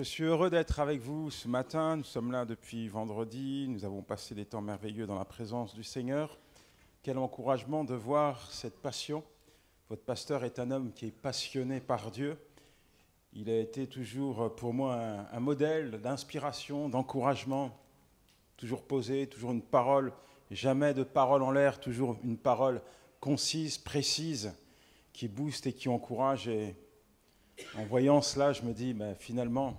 Je suis heureux d'être avec vous ce matin. Nous sommes là depuis vendredi. Nous avons passé des temps merveilleux dans la présence du Seigneur. Quel encouragement de voir cette passion. Votre pasteur est un homme qui est passionné par Dieu. Il a été toujours pour moi un, modèle d'inspiration, d'encouragement, toujours posé, toujours une parole, jamais de parole en l'air, toujours une parole concise, précise, qui booste et qui encourage. Et en voyant cela, je me dis, finalement,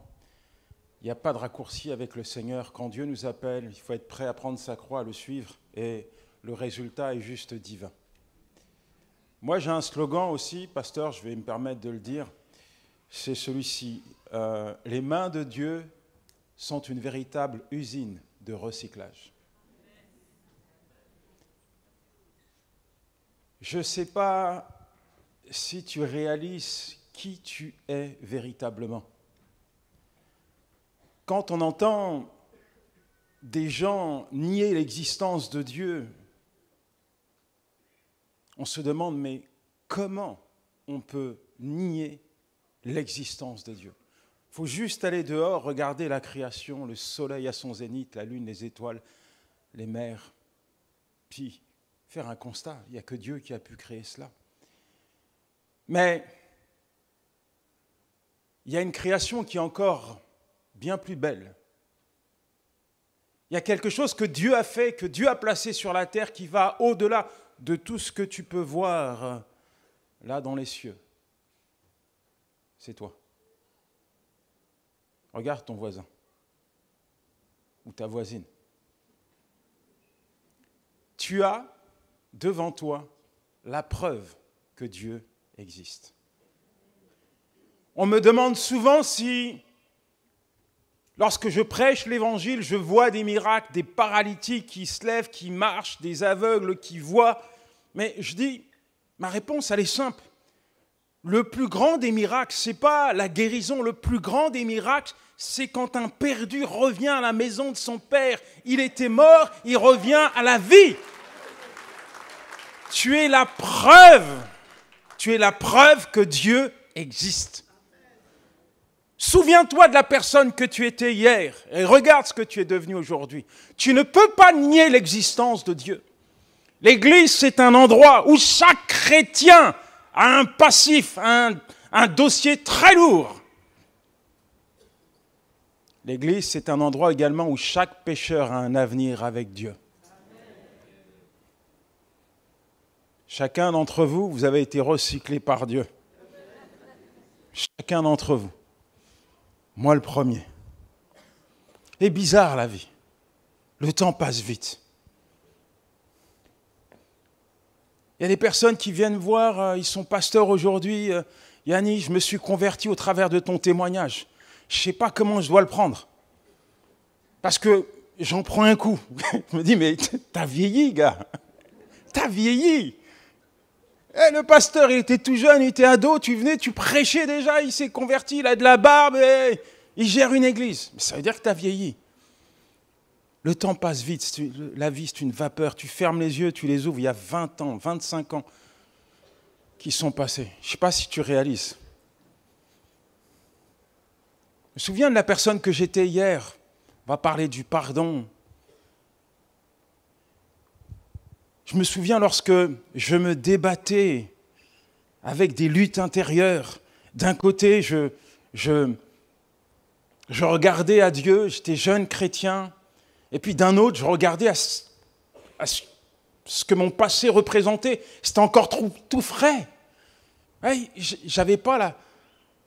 il n'y a pas de raccourci avec le Seigneur. Quand Dieu nous appelle, il faut être prêt à prendre sa croix, à le suivre, et le résultat est juste divin. Moi, j'ai un slogan aussi, pasteur, je vais me permettre de le dire, c'est celui-ci. Euh, les mains de Dieu sont une véritable usine de recyclage. Je ne sais pas si tu réalises qui tu es véritablement. Quand on entend des gens nier l'existence de Dieu, on se demande mais comment on peut nier l'existence de Dieu? Il faut juste aller dehors, regarder la création, le soleil à son zénith, la lune, les étoiles, les mers, puis faire un constat, il n'y a que Dieu qui a pu créer cela. Mais il y a une création qui est encore bien plus belle. Il y a quelque chose que Dieu a fait, que Dieu a placé sur la terre qui va au-delà de tout ce que tu peux voir là dans les cieux. C'est toi. Regarde ton voisin ou ta voisine. Tu as devant toi la preuve que Dieu existe. On me demande souvent si, lorsque je prêche l'Évangile, je vois des miracles, des paralytiques qui se lèvent, qui marchent, des aveugles qui voient. Mais je dis, ma réponse, elle est simple. Le plus grand des miracles, ce n'est pas la guérison. Le plus grand des miracles, c'est quand un perdu revient à la maison de son père. Il était mort, il revient à la vie. Tu es la preuve, tu es la preuve que Dieu existe. Souviens-toi de la personne que tu étais hier et regarde ce que tu es devenu aujourd'hui. Tu ne peux pas nier l'existence de Dieu. L'Église, c'est un endroit où chaque chrétien a un passif, un, dossier très lourd. L'Église, c'est un endroit également où chaque pécheur a un avenir avec Dieu. Chacun d'entre vous, vous avez été recyclé par Dieu. Chacun d'entre vous. Moi le premier. Et bizarre la vie. Le temps passe vite. Il y a des personnes qui viennent voir, euh, ils sont pasteurs aujourd'hui. Euh, Yanni, je me suis converti au travers de ton témoignage. Je ne sais pas comment je dois le prendre. Parce que j'en prends un coup. je me dis, mais t'as vieilli, gars. T'as vieilli. Eh, le pasteur, il était tout jeune, il était ado, tu venais, tu prêchais déjà, il s'est converti, il a de la barbe, et il gère une église. Mais ça veut dire que tu as vieilli. Le temps passe vite, la vie c'est une vapeur, tu fermes les yeux, tu les ouvres, il y a 20 ans, 25 ans qui sont passés. Je ne sais pas si tu réalises. Je me souviens de la personne que j'étais hier. On va parler du pardon, Je me souviens lorsque je me débattais avec des luttes intérieures. D'un côté, je, regardais à Dieu, j'étais jeune chrétien, et puis d'un autre, je regardais à, ce que mon passé représentait. C'était encore tout, frais. J'avais pas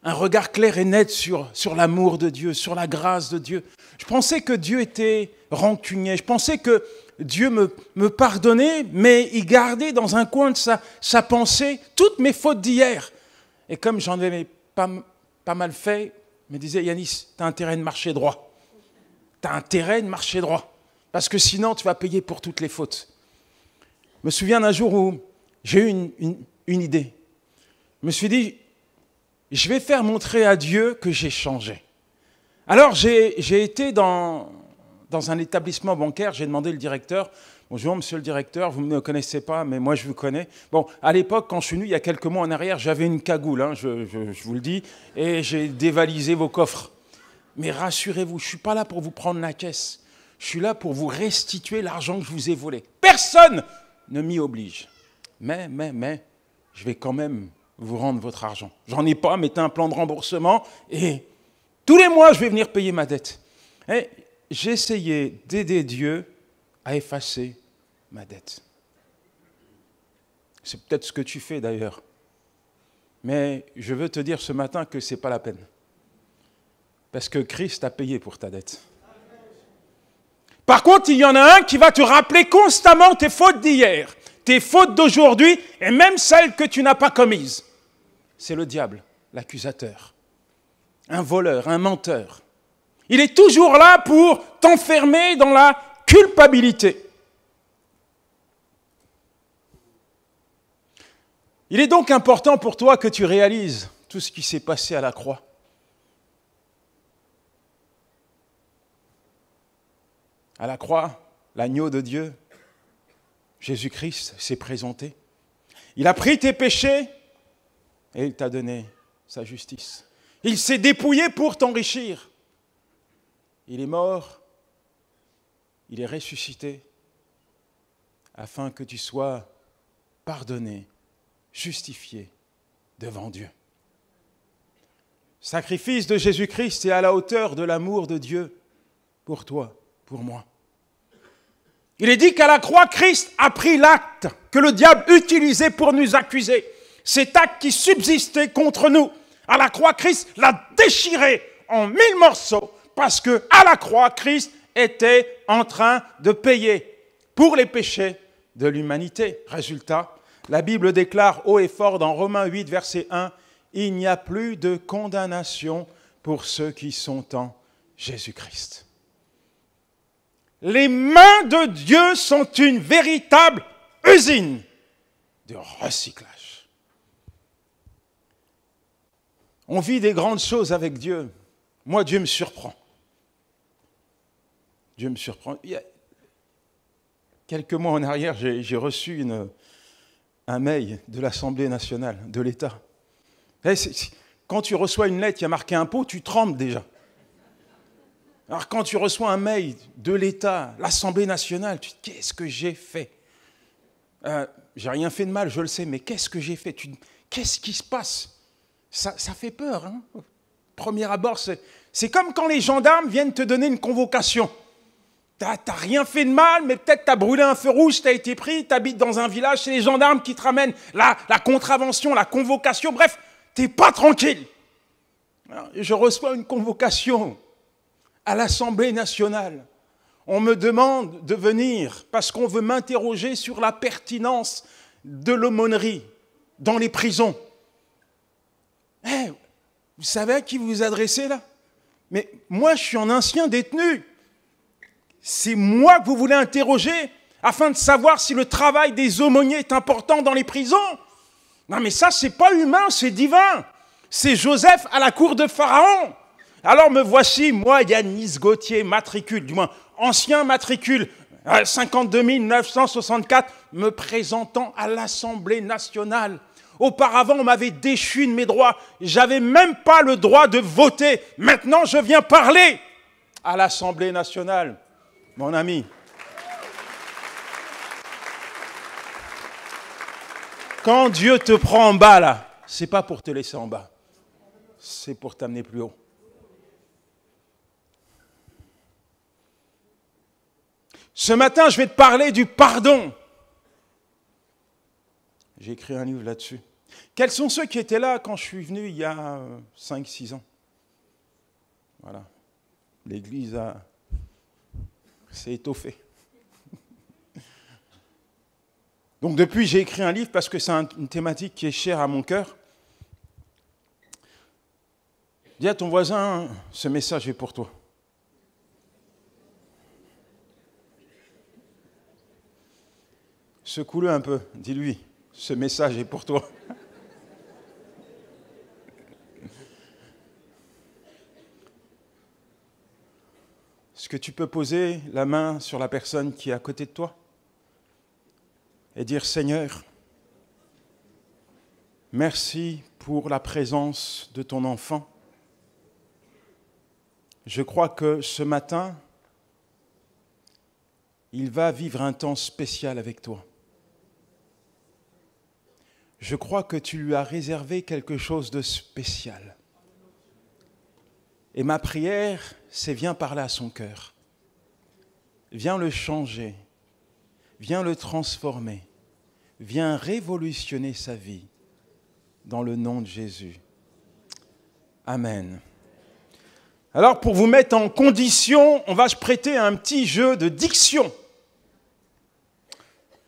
un regard clair et net sur, sur l'amour de Dieu, sur la grâce de Dieu. Je pensais que Dieu était rancunier. Je pensais que Dieu me, pardonnait, mais il gardait dans un coin de sa, pensée toutes mes fautes d'hier. Et comme j'en avais pas, mal fait, il me disait, Yanis, tu as intérêt de marcher droit. Tu as intérêt de marcher droit. Parce que sinon, tu vas payer pour toutes les fautes. Je me souviens d'un jour où j'ai eu une, une idée. Je me suis dit, je vais faire montrer à Dieu que j'ai changé. Alors j'ai été dans, dans un établissement bancaire, j'ai demandé le directeur, bonjour monsieur le directeur, vous ne me connaissez pas, mais moi je vous connais. Bon, à l'époque, quand je suis venu, il y a quelques mois en arrière, j'avais une cagoule, hein, je, vous le dis, et j'ai dévalisé vos coffres. Mais rassurez-vous, je ne suis pas là pour vous prendre la caisse. Je suis là pour vous restituer l'argent que je vous ai volé. Personne ne m'y oblige. Mais, mais, mais, je vais quand même vous rendre votre argent. J'en ai pas, mettez un plan de remboursement et tous les mois, je vais venir payer ma dette. J'ai essayé d'aider Dieu à effacer ma dette. C'est peut-être ce que tu fais d'ailleurs. Mais je veux te dire ce matin que ce n'est pas la peine. Parce que Christ a payé pour ta dette. Par contre, il y en a un qui va te rappeler constamment tes fautes d'hier, tes fautes d'aujourd'hui et même celles que tu n'as pas commises. C'est le diable, l'accusateur. Un voleur, un menteur. Il est toujours là pour t'enfermer dans la culpabilité. Il est donc important pour toi que tu réalises tout ce qui s'est passé à la croix. À la croix, l'agneau de Dieu, Jésus-Christ, s'est présenté. Il a pris tes péchés et il t'a donné sa justice. Il s'est dépouillé pour t'enrichir. Il est mort, il est ressuscité, afin que tu sois pardonné, justifié devant Dieu. Sacrifice de Jésus-Christ est à la hauteur de l'amour de Dieu pour toi, pour moi. Il est dit qu'à la croix, Christ a pris l'acte que le diable utilisait pour nous accuser. Cet acte qui subsistait contre nous. À la croix, Christ l'a déchiré en mille morceaux parce que à la croix, Christ était en train de payer pour les péchés de l'humanité. Résultat, la Bible déclare haut et fort dans Romains 8, verset 1, Il n'y a plus de condamnation pour ceux qui sont en Jésus-Christ. Les mains de Dieu sont une véritable usine de recyclage. On vit des grandes choses avec Dieu. Moi, Dieu me surprend. Dieu me surprend. Il y a quelques mois en arrière, j'ai reçu un mail de l'Assemblée nationale, de l'État. Eh, quand tu reçois une lettre qui a marqué impôt, tu trembles déjà. Alors quand tu reçois un mail de l'État, l'Assemblée nationale, tu te dis qu'est-ce que j'ai fait? Euh, J'ai rien fait de mal, je le sais, mais qu'est-ce que j'ai fait? Qu'est-ce qui se passe? Ça, ça, fait peur. Hein Premier abord, c'est comme quand les gendarmes viennent te donner une convocation. Tu n'as rien fait de mal, mais peut-être tu as brûlé un feu rouge, tu as été pris, tu habites dans un village, c'est les gendarmes qui te ramènent la, contravention, la convocation, bref, tu n'es pas tranquille. je reçois une convocation à l'Assemblée nationale. On me demande de venir parce qu'on veut m'interroger sur la pertinence de l'aumônerie dans les prisons. Eh, vous savez à qui vous adressez là? Mais moi, je suis un ancien détenu. C'est moi que vous voulez interroger afin de savoir si le travail des aumôniers est important dans les prisons. Non, mais ça, c'est pas humain, c'est divin. C'est Joseph à la cour de Pharaon. Alors me voici, moi, Yanis Gauthier, matricule, du moins ancien matricule, 52 964, me présentant à l'Assemblée nationale. Auparavant, on m'avait déchu de mes droits. J'avais même pas le droit de voter. Maintenant, je viens parler à l'Assemblée nationale mon ami. Quand Dieu te prend en bas, là, c'est pas pour te laisser en bas, c'est pour t'amener plus haut. Ce matin, je vais te parler du pardon. J'ai écrit un livre là-dessus. Quels sont ceux qui étaient là quand je suis venu il y a 5-6 ans? Voilà. L'Église a c'est étoffé. Donc depuis, j'ai écrit un livre parce que c'est une thématique qui est chère à mon cœur. Dis à ton voisin, ce message est pour toi. Secoue-le un peu, dis-lui, ce message est pour toi. Est-ce que tu peux poser la main sur la personne qui est à côté de toi et dire Seigneur, merci pour la présence de ton enfant. je crois que ce matin, il va vivre un temps spécial avec toi. Je crois que tu lui as réservé quelque chose de spécial. Et ma prière, c'est viens parler à son cœur. Viens le changer. Viens le transformer. Viens révolutionner sa vie dans le nom de Jésus. Amen. Alors pour vous mettre en condition, on va se prêter à un petit jeu de diction.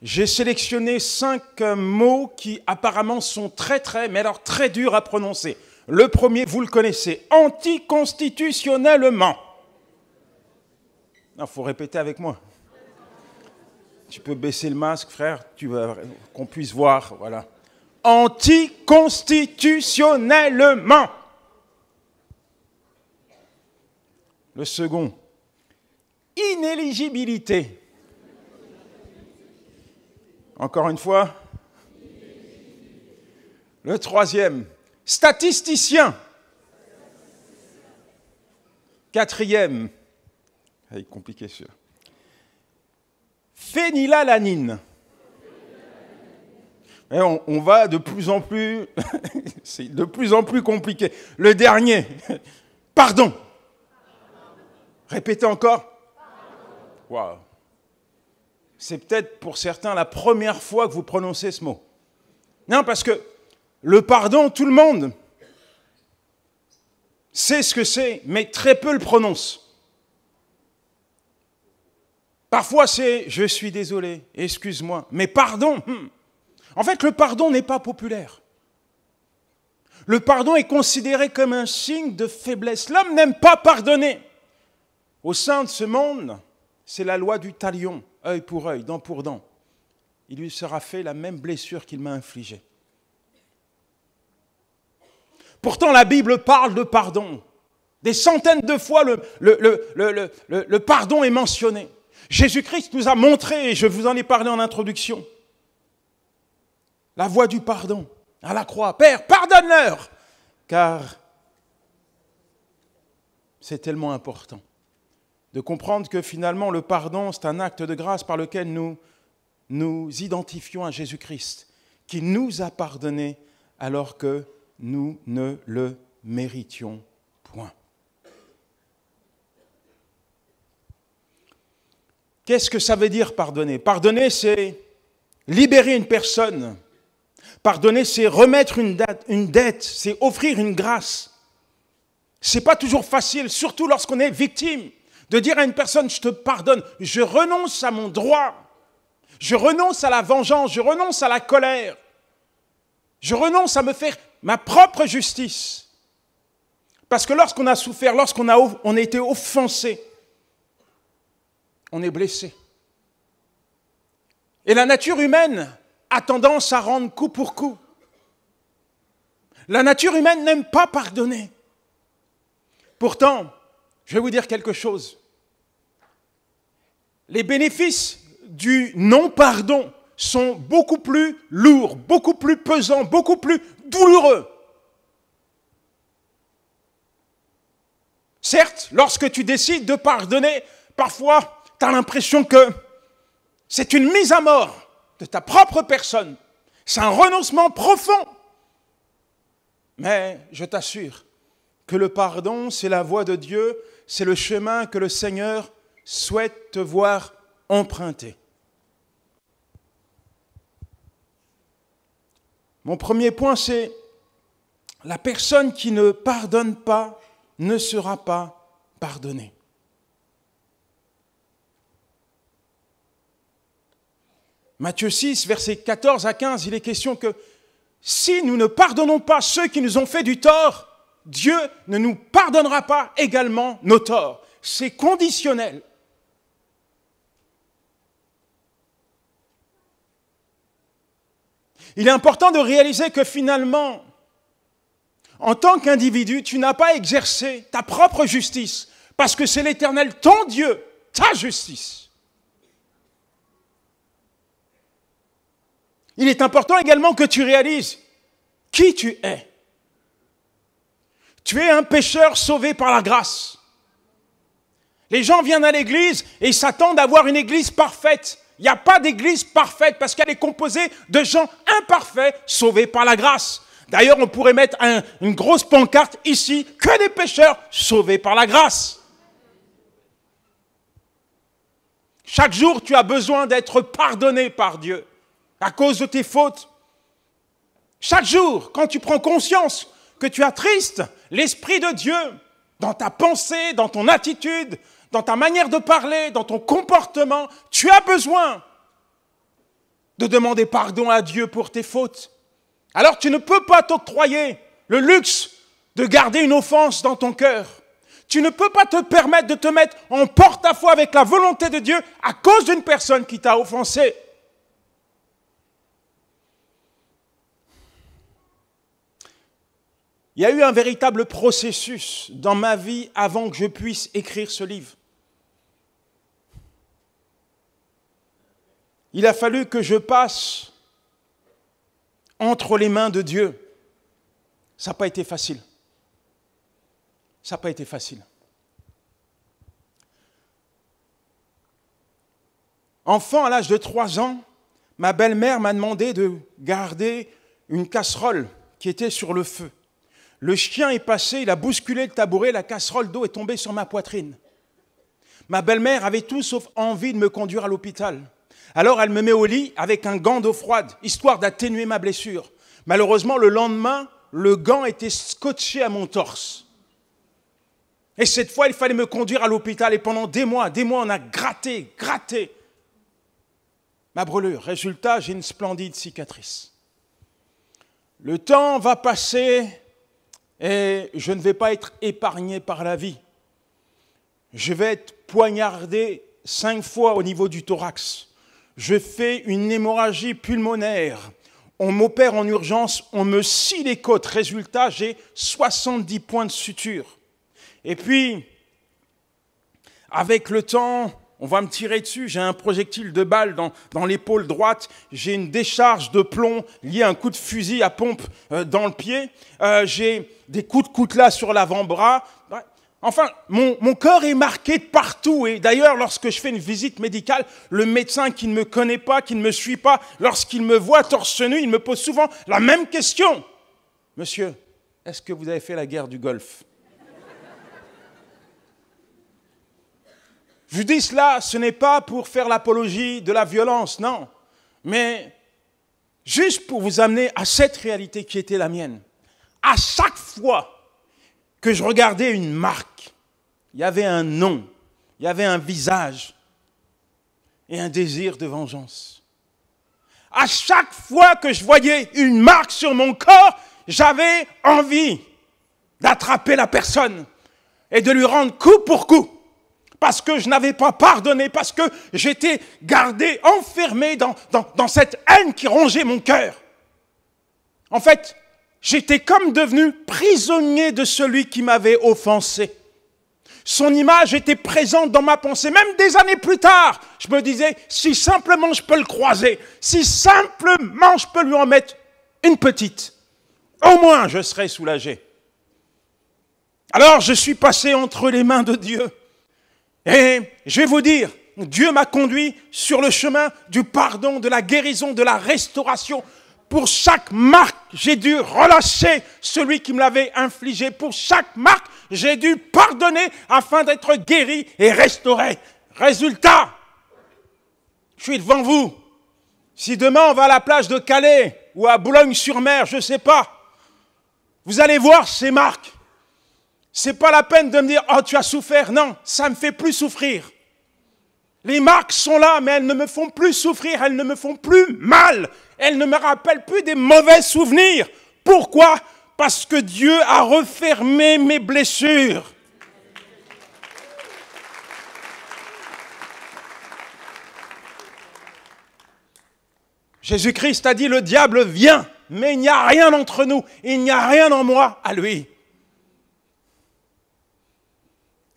J'ai sélectionné cinq mots qui apparemment sont très très, mais alors très durs à prononcer. Le premier, vous le connaissez, anticonstitutionnellement. Il faut répéter avec moi. Tu peux baisser le masque, frère, qu'on puisse voir, voilà. Anticonstitutionnellement. Le second, inéligibilité. Encore une fois. Le troisième, statisticien. Quatrième, c'est compliqué sûr. Phénylalanine. On, on, va de plus en plus, c'est de plus en plus compliqué. Le dernier, pardon. Répétez encore. Wow. C'est peut-être pour certains la première fois que vous prononcez ce mot. Non, parce que le pardon, tout le monde sait ce que c'est, mais très peu le prononce. Parfois c'est je suis désolé, excuse-moi, mais pardon. Hmm. En fait, le pardon n'est pas populaire. Le pardon est considéré comme un signe de faiblesse. L'homme n'aime pas pardonner. Au sein de ce monde, c'est la loi du talion, œil pour œil, dent pour dent. Il lui sera fait la même blessure qu'il m'a infligée. Pourtant, la Bible parle de pardon. Des centaines de fois, le, pardon est mentionné. Jésus-Christ nous a montré, et je vous en ai parlé en introduction, la voie du pardon à la croix. Père, pardonne-leur, car c'est tellement important de comprendre que finalement le pardon, c'est un acte de grâce par lequel nous nous identifions à Jésus-Christ, qui nous a pardonné alors que nous ne le méritions point. Qu'est-ce que ça veut dire pardonner? Pardonner, c'est libérer une personne. Pardonner, c'est remettre une, date, une dette, c'est offrir une grâce. C'est pas toujours facile, surtout lorsqu'on est victime de dire à une personne, je te pardonne, je renonce à mon droit, je renonce à la vengeance, je renonce à la colère, je renonce à me faire ma propre justice. Parce que lorsqu'on a souffert, lorsqu'on a, été offensé, on est blessé. Et la nature humaine a tendance à rendre coup pour coup. La nature humaine n'aime pas pardonner. Pourtant, je vais vous dire quelque chose. Les bénéfices du non-pardon sont beaucoup plus lourds, beaucoup plus pesants, beaucoup plus douloureux. Certes, lorsque tu décides de pardonner, parfois, tu as l'impression que c'est une mise à mort de ta propre personne. C'est un renoncement profond. Mais je t'assure que le pardon, c'est la voie de Dieu c'est le chemin que le Seigneur souhaite te voir emprunter. Mon premier point, c'est la personne qui ne pardonne pas ne sera pas pardonnée. Matthieu 6, versets 14 à 15, il est question que si nous ne pardonnons pas ceux qui nous ont fait du tort, Dieu ne nous pardonnera pas également nos torts. C'est conditionnel. Il est important de réaliser que finalement, en tant qu'individu, tu n'as pas exercé ta propre justice, parce que c'est l'Éternel, ton Dieu, ta justice. Il est important également que tu réalises qui tu es. Tu es un pécheur sauvé par la grâce. Les gens viennent à l'église et s'attendent à avoir une église parfaite. Il n'y a pas d'église parfaite parce qu'elle est composée de gens imparfaits sauvés par la grâce. D'ailleurs, on pourrait mettre une grosse pancarte ici, que des pécheurs sauvés par la grâce. Chaque jour, tu as besoin d'être pardonné par Dieu à cause de tes fautes. Chaque jour, quand tu prends conscience que tu as triste, l'Esprit de Dieu, dans ta pensée, dans ton attitude, dans ta manière de parler, dans ton comportement, tu as besoin de demander pardon à Dieu pour tes fautes. Alors tu ne peux pas t'octroyer le luxe de garder une offense dans ton cœur. Tu ne peux pas te permettre de te mettre en porte-à-faux avec la volonté de Dieu à cause d'une personne qui t'a offensé. Il y a eu un véritable processus dans ma vie avant que je puisse écrire ce livre. Il a fallu que je passe entre les mains de Dieu. Ça n'a pas été facile. Ça n'a pas été facile. Enfant, à l'âge de 3 ans, ma belle-mère m'a demandé de garder une casserole qui était sur le feu. Le chien est passé, il a bousculé le tabouret, la casserole d'eau est tombée sur ma poitrine. Ma belle-mère avait tout sauf envie de me conduire à l'hôpital. Alors elle me met au lit avec un gant d'eau froide, histoire d'atténuer ma blessure. Malheureusement, le lendemain, le gant était scotché à mon torse. Et cette fois, il fallait me conduire à l'hôpital et pendant des mois, des mois, on a gratté, gratté ma brûlure. Résultat, j'ai une splendide cicatrice. Le temps va passer, et je ne vais pas être épargné par la vie. Je vais être poignardé cinq fois au niveau du thorax. Je fais une hémorragie pulmonaire. On m'opère en urgence, on me scie les côtes. Résultat, j'ai 70 points de suture. Et puis, avec le temps, on va me tirer dessus, j'ai un projectile de balle dans, l'épaule droite, j'ai une décharge de plomb liée à un coup de fusil à pompe euh, dans le pied, euh, j'ai des coups de coutelas sur l'avant-bras. Enfin, mon, mon, corps est marqué de partout. Et d'ailleurs, lorsque je fais une visite médicale, le médecin qui ne me connaît pas, qui ne me suit pas, lorsqu'il me voit torse nu, il me pose souvent la même question. Monsieur, est-ce que vous avez fait la guerre du Golfe? Je dis cela, ce n'est pas pour faire l'apologie de la violence, non, mais juste pour vous amener à cette réalité qui était la mienne. À chaque fois que je regardais une marque, il y avait un nom, il y avait un visage et un désir de vengeance. À chaque fois que je voyais une marque sur mon corps, j'avais envie d'attraper la personne et de lui rendre coup pour coup parce que je n'avais pas pardonné, parce que j'étais gardé, enfermé dans, cette haine qui rongeait mon cœur. En fait, j'étais comme devenu prisonnier de celui qui m'avait offensé. Son image était présente dans ma pensée, même des années plus tard. Je me disais, si simplement je peux le croiser, si simplement je peux lui en mettre une petite, au moins je serai soulagé. Alors je suis passé entre les mains de Dieu. Et je vais vous dire, Dieu m'a conduit sur le chemin du pardon, de la guérison, de la restauration. Pour chaque marque, j'ai dû relâcher celui qui me l'avait infligé. Pour chaque marque, j'ai dû pardonner afin d'être guéri et restauré. Résultat, je suis devant vous. Si demain on va à la plage de Calais ou à Boulogne-sur-Mer, je ne sais pas, vous allez voir ces marques. C'est pas la peine de me dire oh tu as souffert. Non, ça me fait plus souffrir. Les marques sont là, mais elles ne me font plus souffrir, elles ne me font plus mal, elles ne me rappellent plus des mauvais souvenirs. Pourquoi? Parce que Dieu a refermé mes blessures. Jésus-Christ a dit, le diable vient, mais il n'y a rien entre nous, il n'y a rien en moi à lui.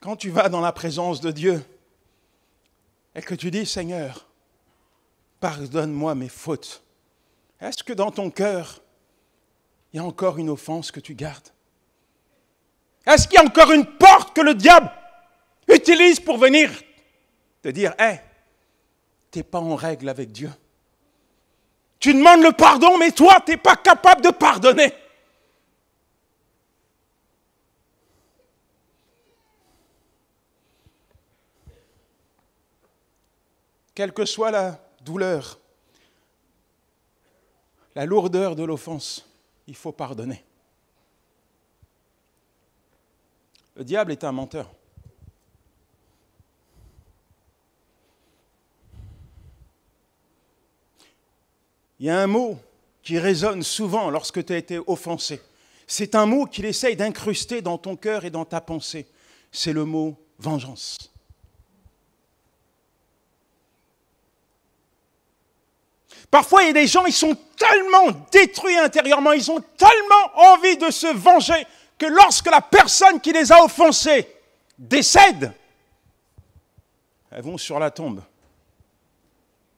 Quand tu vas dans la présence de Dieu et que tu dis, Seigneur, pardonne-moi mes fautes, est-ce que dans ton cœur, il y a encore une offense que tu gardes? Est-ce qu'il y a encore une porte que le diable utilise pour venir te dire, hé, hey, tu n'es pas en règle avec Dieu? Tu demandes le pardon, mais toi, tu n'es pas capable de pardonner. Quelle que soit la douleur, la lourdeur de l'offense, il faut pardonner. Le diable est un menteur. Il y a un mot qui résonne souvent lorsque tu as été offensé. C'est un mot qu'il essaye d'incruster dans ton cœur et dans ta pensée. C'est le mot vengeance. Parfois, il y a des gens, ils sont tellement détruits intérieurement, ils ont tellement envie de se venger que lorsque la personne qui les a offensés décède, elles vont sur la tombe.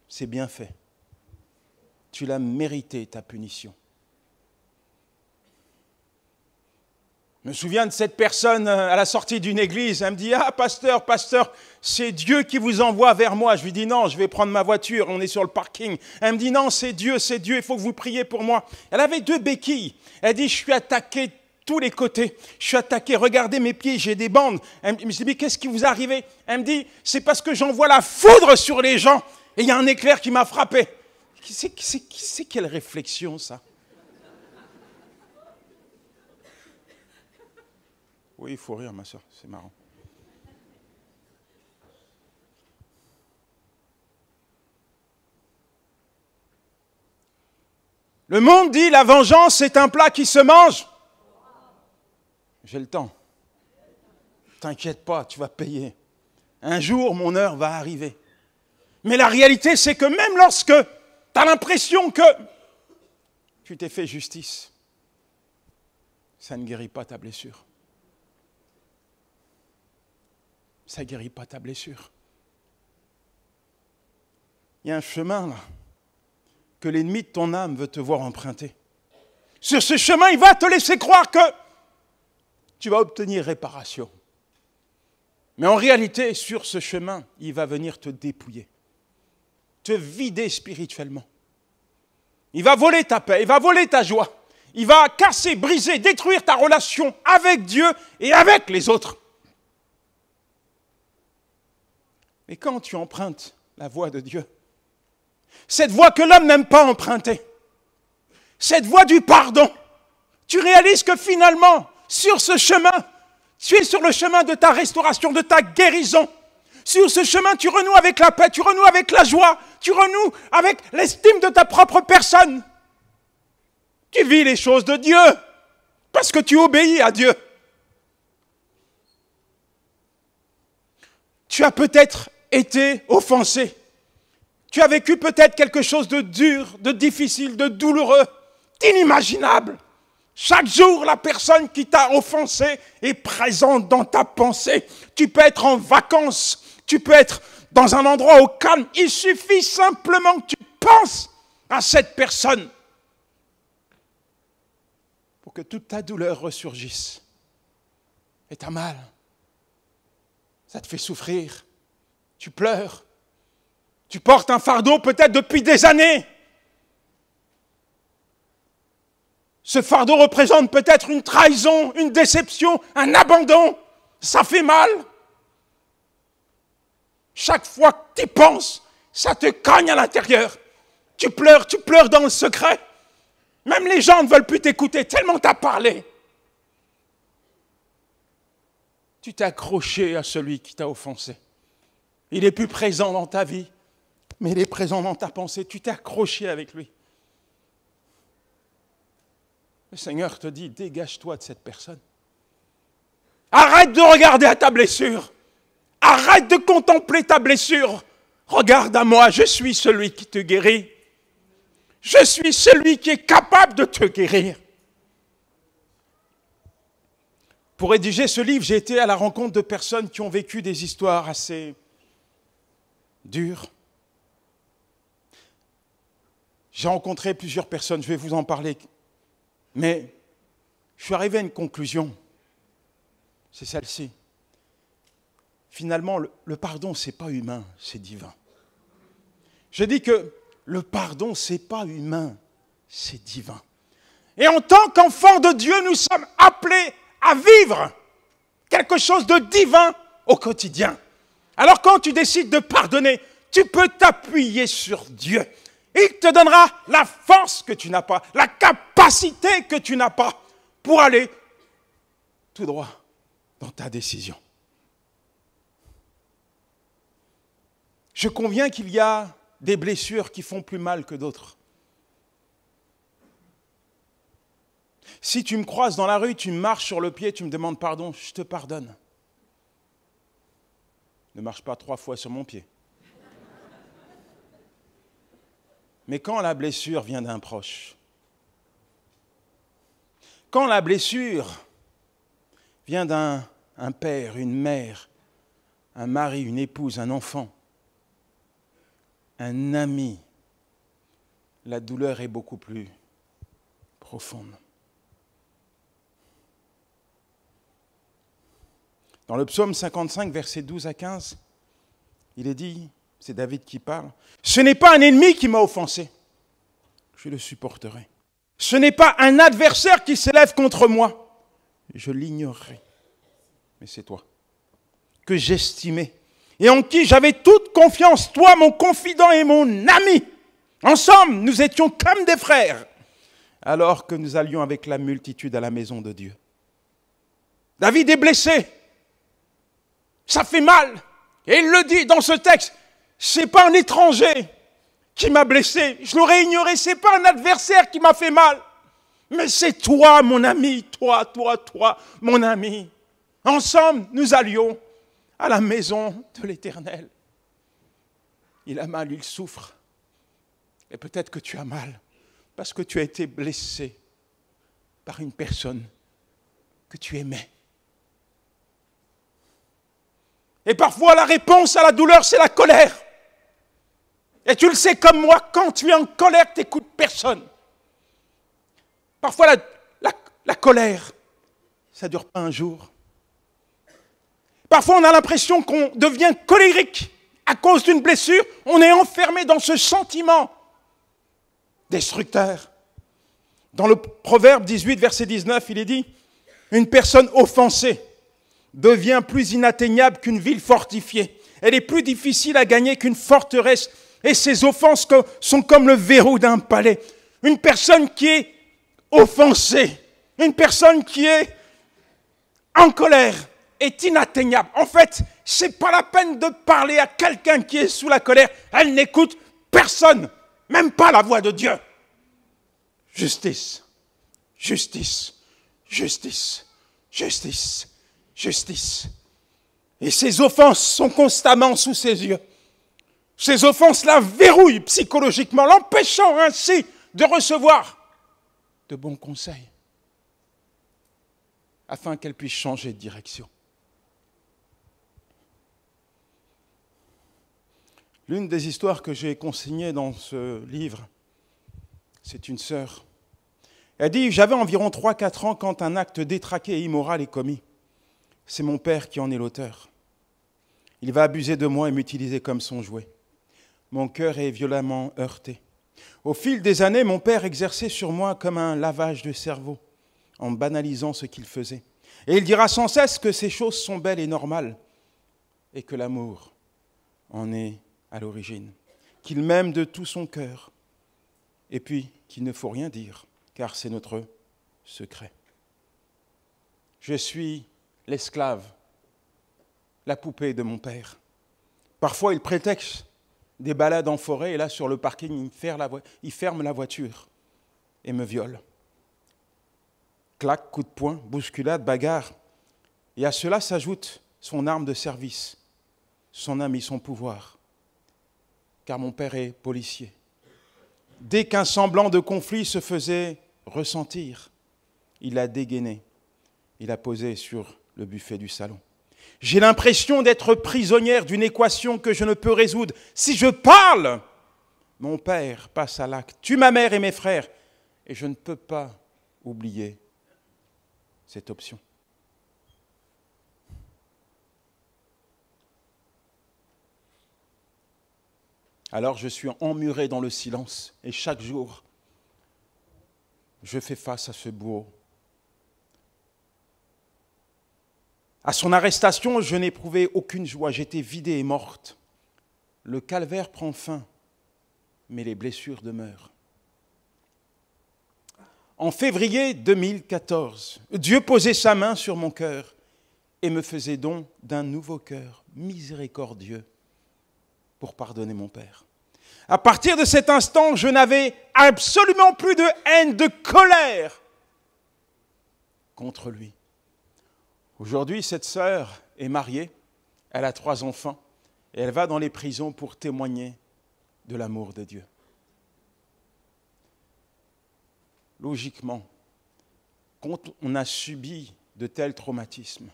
C'est bien fait tu l'as mérité, ta punition. Je me souviens de cette personne euh, à la sortie d'une église. Elle me dit Ah, pasteur, pasteur, c'est Dieu qui vous envoie vers moi. Je lui dis Non, je vais prendre ma voiture, on est sur le parking. Elle me dit Non, c'est Dieu, c'est Dieu, il faut que vous priez pour moi. Elle avait deux béquilles. Elle dit Je suis attaqué tous les côtés. Je suis attaqué. Regardez mes pieds, j'ai des bandes. Elle me dit Mais qu'est-ce qui vous est arrivé? Elle me dit C'est parce que j'envoie la foudre sur les gens et il y a un éclair qui m'a frappé. C'est quelle réflexion ça? Oui, il faut rire, ma soeur, c'est marrant. Le monde dit la vengeance c'est un plat qui se mange. J'ai le temps. T'inquiète pas, tu vas payer. Un jour, mon heure va arriver. Mais la réalité, c'est que même lorsque tu as l'impression que tu t'es fait justice. Ça ne guérit pas ta blessure. Ça ne guérit pas ta blessure. Il y a un chemin là que l'ennemi de ton âme veut te voir emprunter. Sur ce chemin, il va te laisser croire que tu vas obtenir réparation. Mais en réalité, sur ce chemin, il va venir te dépouiller te vider spirituellement. Il va voler ta paix, il va voler ta joie. Il va casser, briser, détruire ta relation avec Dieu et avec les autres. Mais quand tu empruntes la voie de Dieu, cette voie que l'homme n'aime pas emprunter, cette voie du pardon, tu réalises que finalement, sur ce chemin, tu es sur le chemin de ta restauration, de ta guérison. Sur ce chemin, tu renoues avec la paix, tu renoues avec la joie, tu renoues avec l'estime de ta propre personne. Tu vis les choses de Dieu parce que tu obéis à Dieu. Tu as peut-être été offensé. Tu as vécu peut-être quelque chose de dur, de difficile, de douloureux, d'inimaginable. Chaque jour, la personne qui t'a offensé est présente dans ta pensée. Tu peux être en vacances, tu peux être dans un endroit au calme. Il suffit simplement que tu penses à cette personne pour que toute ta douleur ressurgisse. Et t'as mal. Ça te fait souffrir. Tu pleures. Tu portes un fardeau peut-être depuis des années. Ce fardeau représente peut-être une trahison, une déception, un abandon. Ça fait mal. Chaque fois que tu penses, ça te cogne à l'intérieur. Tu pleures, tu pleures dans le secret. Même les gens ne veulent plus t'écouter tellement tu as parlé. Tu t'es accroché à celui qui t'a offensé. Il est plus présent dans ta vie, mais il est présent dans ta pensée. Tu t'es accroché avec lui. Le Seigneur te dit, dégage-toi de cette personne. Arrête de regarder à ta blessure. Arrête de contempler ta blessure. Regarde à moi, je suis celui qui te guérit. Je suis celui qui est capable de te guérir. Pour rédiger ce livre, j'ai été à la rencontre de personnes qui ont vécu des histoires assez dures. J'ai rencontré plusieurs personnes, je vais vous en parler. Mais je suis arrivé à une conclusion. C'est celle-ci finalement, le, le pardon, ce n'est pas humain, c'est divin. Je dis que le pardon, ce n'est pas humain, c'est divin. Et en tant qu'enfants de Dieu, nous sommes appelés à vivre quelque chose de divin au quotidien. Alors quand tu décides de pardonner, tu peux t'appuyer sur Dieu. Il te donnera la force que tu n'as pas, la capacité que tu n'as pas pour aller tout droit dans ta décision. Je conviens qu'il y a des blessures qui font plus mal que d'autres. Si tu me croises dans la rue, tu marches sur le pied, tu me demandes pardon, je te pardonne. Ne marche pas trois fois sur mon pied. Mais quand la blessure vient d'un proche, quand la blessure vient d'un père, une mère, un mari, une épouse, un enfant, un ami, la douleur est beaucoup plus profonde. Dans le psaume 55, versets 12 à 15, il est dit, c'est David qui parle, ce n'est pas un ennemi qui m'a offensé, je le supporterai. Ce n'est pas un adversaire qui s'élève contre moi, je l'ignorerai. Mais c'est toi que j'estimais et en qui j'avais toute confiance, toi mon confident et mon ami. Ensemble, nous étions comme des frères, alors que nous allions avec la multitude à la maison de Dieu. David est blessé, ça fait mal. Et il le dit dans ce texte, c'est pas un étranger qui m'a blessé, je l'aurais ignoré, c'est pas un adversaire qui m'a fait mal, mais c'est toi, mon ami, toi, toi, toi, mon ami. Ensemble, nous allions à la maison de l'Éternel. Il a mal, il souffre. Et peut-être que tu as mal parce que tu as été blessé par une personne que tu aimais. Et parfois, la réponse à la douleur, c'est la colère. Et tu le sais comme moi, quand tu es en colère, tu n'écoutes personne. Parfois, la, colère, ça ne dure pas un jour. Parfois, on a l'impression qu'on devient colérique à cause d'une blessure. On est enfermé dans ce sentiment destructeur. Dans le Proverbe 18, verset 19, il est dit, une personne offensée devient plus inatteignable qu'une ville fortifiée. Elle est plus difficile à gagner qu'une forteresse. Et ses offenses sont comme le verrou d'un palais. Une personne qui est offensée, une personne qui est en colère, est inatteignable. En fait, c'est pas la peine de parler à quelqu'un qui est sous la colère. Elle n'écoute personne, même pas la voix de Dieu. Justice, justice, justice, justice justice. Et ces offenses sont constamment sous ses yeux. Ces offenses la verrouillent psychologiquement, l'empêchant ainsi de recevoir de bons conseils afin qu'elle puisse changer de direction. L'une des histoires que j'ai consignées dans ce livre, c'est une sœur. Elle dit, j'avais environ 3-4 ans quand un acte détraqué et immoral est commis c'est mon père qui en est l'auteur. Il va abuser de moi et m'utiliser comme son jouet. Mon cœur est violemment heurté. Au fil des années, mon père exerçait sur moi comme un lavage de cerveau, en banalisant ce qu'il faisait. Et il dira sans cesse que ces choses sont belles et normales, et que l'amour en est à l'origine, qu'il m'aime de tout son cœur, et puis qu'il ne faut rien dire, car c'est notre secret. Je suis l'esclave, la poupée de mon père. Parfois, il prétexte des balades en forêt et là, sur le parking, il ferme la, voiture et me viole. Claque, coup de poing, bousculade, bagarre. Et à cela s'ajoute son arme de service, son ami, son pouvoir. Car mon père est policier. Dès qu'un semblant de conflit se faisait ressentir, il a dégainé, il a posé sur le buffet du salon. J'ai l'impression d'être prisonnière d'une équation que je ne peux résoudre. Si je parle, mon père passe à l'acte, tue ma mère et mes frères, et je ne peux pas oublier cette option. Alors je suis emmuré dans le silence, et chaque jour, je fais face à ce bourreau À son arrestation, je n'éprouvais aucune joie, j'étais vidée et morte. Le calvaire prend fin, mais les blessures demeurent. En février 2014, Dieu posait sa main sur mon cœur et me faisait don d'un nouveau cœur miséricordieux pour pardonner mon Père. À partir de cet instant, je n'avais absolument plus de haine, de colère contre lui. Aujourd'hui, cette sœur est mariée, elle a trois enfants et elle va dans les prisons pour témoigner de l'amour de Dieu. logiquement, quand on a subi de tels traumatismes,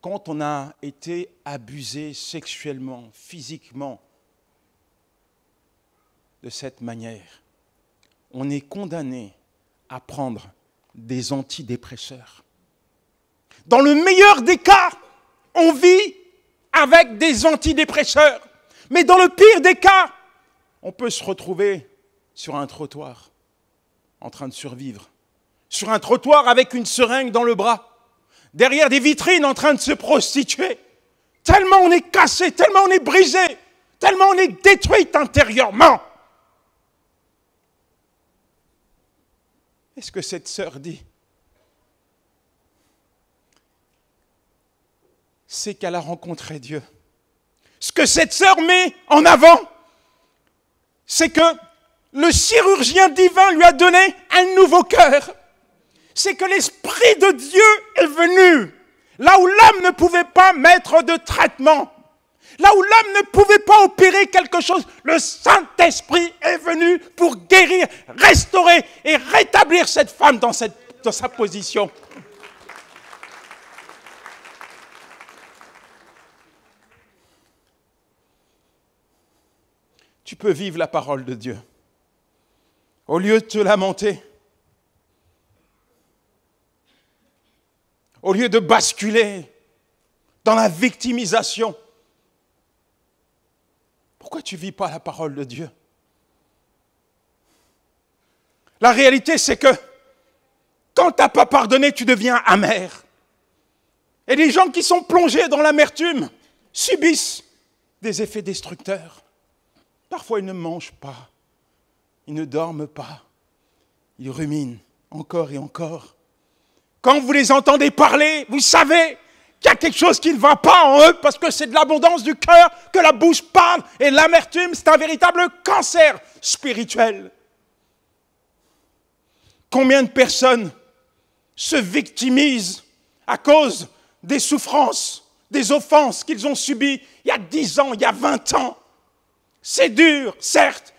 quand on a été abusé sexuellement, physiquement, de cette manière, on est condamné à prendre des antidépresseurs. Dans le meilleur des cas, on vit avec des antidépresseurs. Mais dans le pire des cas, on peut se retrouver sur un trottoir en train de survivre, sur un trottoir avec une seringue dans le bras, derrière des vitrines en train de se prostituer. Tellement on est cassé, tellement on est brisé, tellement on est détruit intérieurement. Est-ce que cette sœur dit C'est qu'elle a rencontré Dieu. Ce que cette sœur met en avant, c'est que le chirurgien divin lui a donné un nouveau cœur. C'est que l'Esprit de Dieu est venu là où l'homme ne pouvait pas mettre de traitement, là où l'homme ne pouvait pas opérer quelque chose. Le Saint-Esprit est venu pour guérir, restaurer et rétablir cette femme dans, dans sa position. Tu peux vivre la parole de Dieu. Au lieu de te lamenter, au lieu de basculer dans la victimisation, pourquoi tu ne vis pas la parole de Dieu? La réalité, c'est que quand tu n'as pas pardonné, tu deviens amer. Et les gens qui sont plongés dans l'amertume subissent des effets destructeurs. Parfois, ils ne mangent pas. Ils ne dorment pas. Ils ruminent encore et encore. Quand vous les entendez parler, vous savez qu'il y a quelque chose qui ne va pas en eux parce que c'est de l'abondance du cœur que la bouche parle et l'amertume, c'est un véritable cancer spirituel. Combien de personnes se victimisent à cause des souffrances, des offenses qu'ils ont subies il y a 10 ans, il y a 20 ans? C'est dur, certes,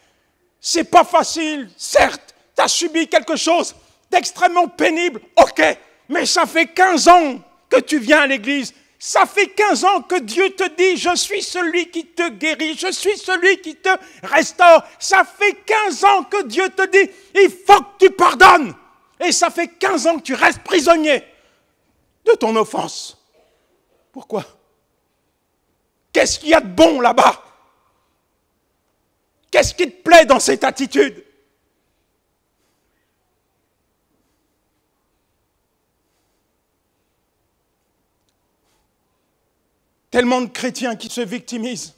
c'est pas facile, certes, tu as subi quelque chose d'extrêmement pénible, ok, mais ça fait 15 ans que tu viens à l'église. Ça fait 15 ans que Dieu te dit, je suis celui qui te guérit, je suis celui qui te restaure. Ça fait 15 ans que Dieu te dit, il faut que tu pardonnes. Et ça fait 15 ans que tu restes prisonnier de ton offense. Pourquoi? Qu'est-ce qu'il y a de bon là-bas? Qu'est-ce qui te plaît dans cette attitude? Tellement de chrétiens qui se victimisent.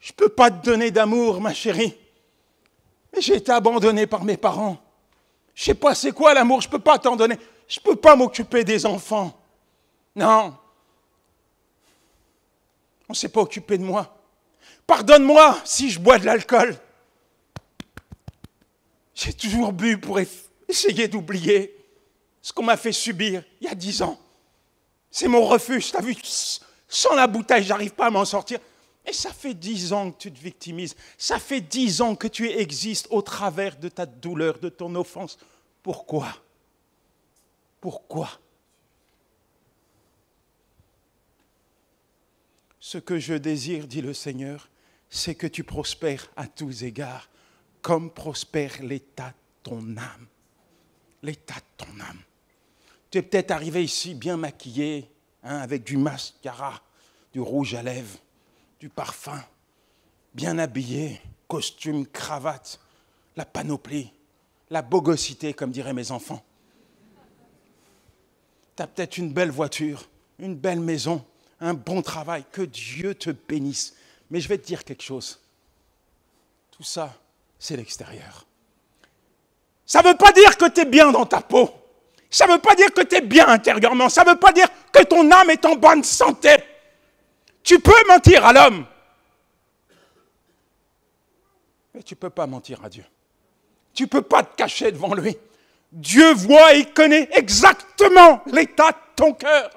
Je ne peux pas te donner d'amour, ma chérie. Mais j'ai été abandonné par mes parents. Je ne sais pas c'est quoi l'amour, je ne peux pas t'en donner. Je ne peux pas m'occuper des enfants. Non. On ne s'est pas occupé de moi. Pardonne-moi si je bois de l'alcool. J'ai toujours bu pour essayer d'oublier ce qu'on m'a fait subir il y a dix ans. C'est mon refuge, tu as vu, sans la bouteille, j'arrive pas à m'en sortir. Et ça fait dix ans que tu te victimises. Ça fait dix ans que tu existes au travers de ta douleur, de ton offense. Pourquoi? Pourquoi? Ce que je désire, dit le Seigneur, c'est que tu prospères à tous égards, comme prospère l'état de ton âme. L'état de ton âme. Tu es peut-être arrivé ici bien maquillé, hein, avec du mascara, du rouge à lèvres, du parfum. bien habillé, costume, cravate, la panoplie, la bogosité, comme diraient mes enfants. Tu as peut-être une belle voiture, une belle maison, un bon travail, que Dieu te bénisse. Mais je vais te dire quelque chose. Tout ça, c'est l'extérieur. Ça ne veut pas dire que tu es bien dans ta peau. Ça ne veut pas dire que tu es bien intérieurement. Ça ne veut pas dire que ton âme est en bonne santé. Tu peux mentir à l'homme. Mais tu ne peux pas mentir à Dieu. Tu ne peux pas te cacher devant lui. Dieu voit et connaît exactement l'état de ton cœur.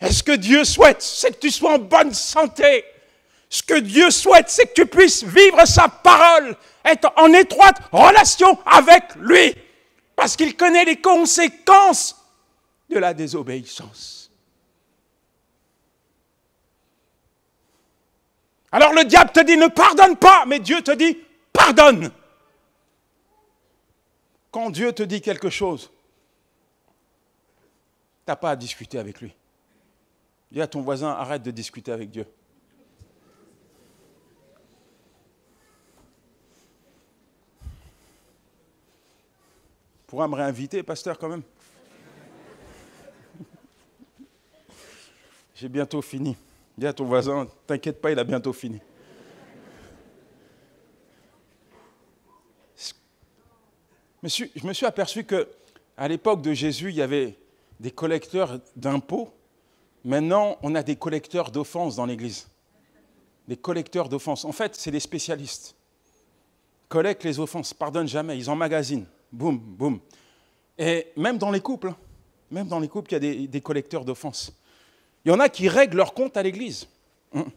Et ce que Dieu souhaite, c'est que tu sois en bonne santé? Ce que Dieu souhaite, c'est que tu puisses vivre sa parole, être en étroite relation avec lui, parce qu'il connaît les conséquences de la désobéissance. Alors le diable te dit ne pardonne pas, mais Dieu te dit pardonne. Quand Dieu te dit quelque chose, tu n'as pas à discuter avec lui. Dis à ton voisin, arrête de discuter avec Dieu. Pourra me réinviter, pasteur, quand même J'ai bientôt fini. Dis à ton voisin, t'inquiète pas, il a bientôt fini. Je me suis aperçu que à l'époque de Jésus, il y avait des collecteurs d'impôts. Maintenant, on a des collecteurs d'offenses dans l'Église. Des collecteurs d'offenses. En fait, c'est des spécialistes. Collectent les offenses, pardonnent jamais, ils emmagasinent. Boum, boum. Et même dans les couples, hein. même dans les couples, il y a des, collecteurs d'offenses. Il y en a qui règlent leur compte à l'église. Hum.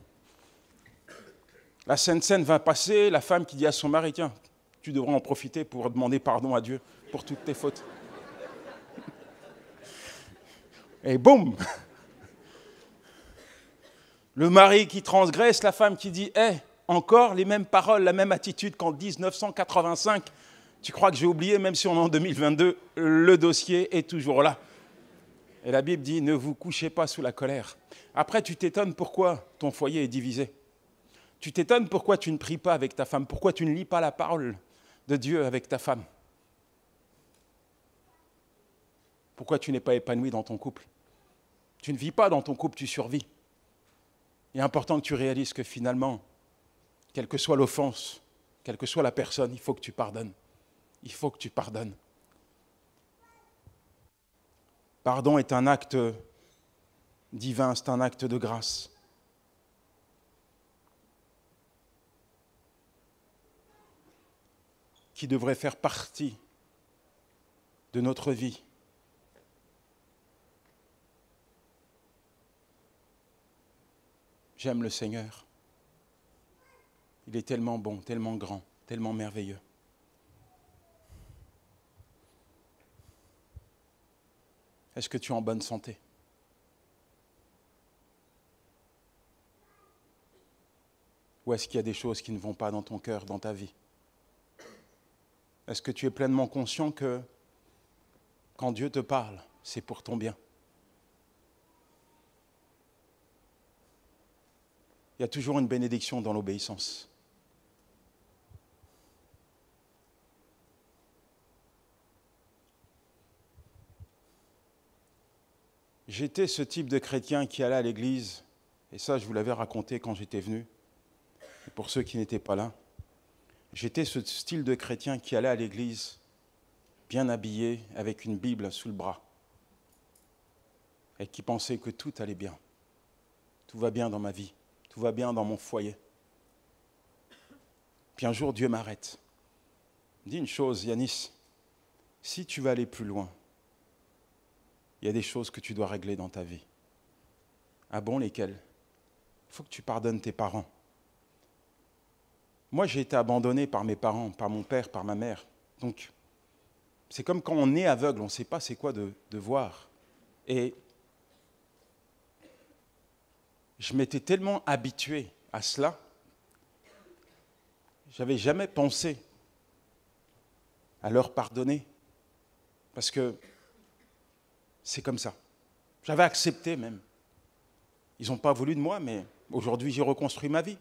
La Sainte Seine va passer, la femme qui dit à son mari, tiens, tu devras en profiter pour demander pardon à Dieu pour toutes tes fautes. Et boum Le mari qui transgresse, la femme qui dit, hé, encore les mêmes paroles, la même attitude qu'en 1985. Tu crois que j'ai oublié, même si on est en 2022, le dossier est toujours là. Et la Bible dit, ne vous couchez pas sous la colère. Après, tu t'étonnes pourquoi ton foyer est divisé. Tu t'étonnes pourquoi tu ne pries pas avec ta femme, pourquoi tu ne lis pas la parole de Dieu avec ta femme. Pourquoi tu n'es pas épanoui dans ton couple Tu ne vis pas dans ton couple, tu survis. Est important que tu réalises que finalement, quelle que soit l'offense, quelle que soit la personne, il faut que tu pardonnes. Il faut que tu pardonnes. Pardon est un acte divin, c'est un acte de grâce. qui devrait faire partie de notre vie. J'aime le Seigneur. Il est tellement bon, tellement grand, tellement merveilleux. Est-ce que tu es en bonne santé? Ou est-ce qu'il y a des choses qui ne vont pas dans ton cœur, dans ta vie? Est-ce que tu es pleinement conscient que quand Dieu te parle, c'est pour ton bien? Il y a toujours une bénédiction dans l'obéissance. J'étais ce type de chrétien qui allait à l'église, et ça je vous l'avais raconté quand j'étais venu, pour ceux qui n'étaient pas là, j'étais ce style de chrétien qui allait à l'église, bien habillé, avec une Bible sous le bras, et qui pensait que tout allait bien. Tout va bien dans ma vie, va bien dans mon foyer. Puis un jour, Dieu m'arrête. Dis une chose, Yanis, si tu vas aller plus loin, il y a des choses que tu dois régler dans ta vie. Ah bon, lesquelles? Il faut que tu pardonnes tes parents. Moi, j'ai été abandonné par mes parents, par mon père, par ma mère. Donc, c'est comme quand on est aveugle, on ne sait pas c'est quoi de, de voir. Et je m'étais tellement habitué à cela, j'avais jamais pensé à leur pardonner. Parce que c'est comme ça. J'avais accepté même. Ils n'ont pas voulu de moi, mais aujourd'hui j'ai reconstruit ma vie.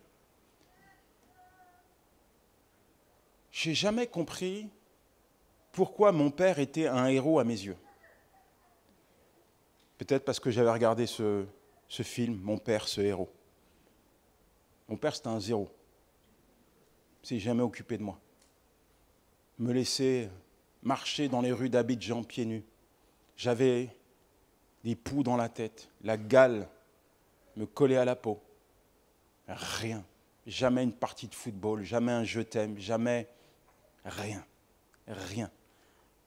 J'ai jamais compris pourquoi mon père était un héros à mes yeux. Peut-être parce que j'avais regardé ce, ce, film, Mon père, ce héros. Mon père, c'était un zéro. Il s'est jamais occupé de moi. Me laisser marcher dans les rues d'Abidjan pieds nus. J'avais des poux dans la tête, la gale me collait à la peau. Rien. Jamais une partie de football, jamais un je t'aime, jamais rien. Rien.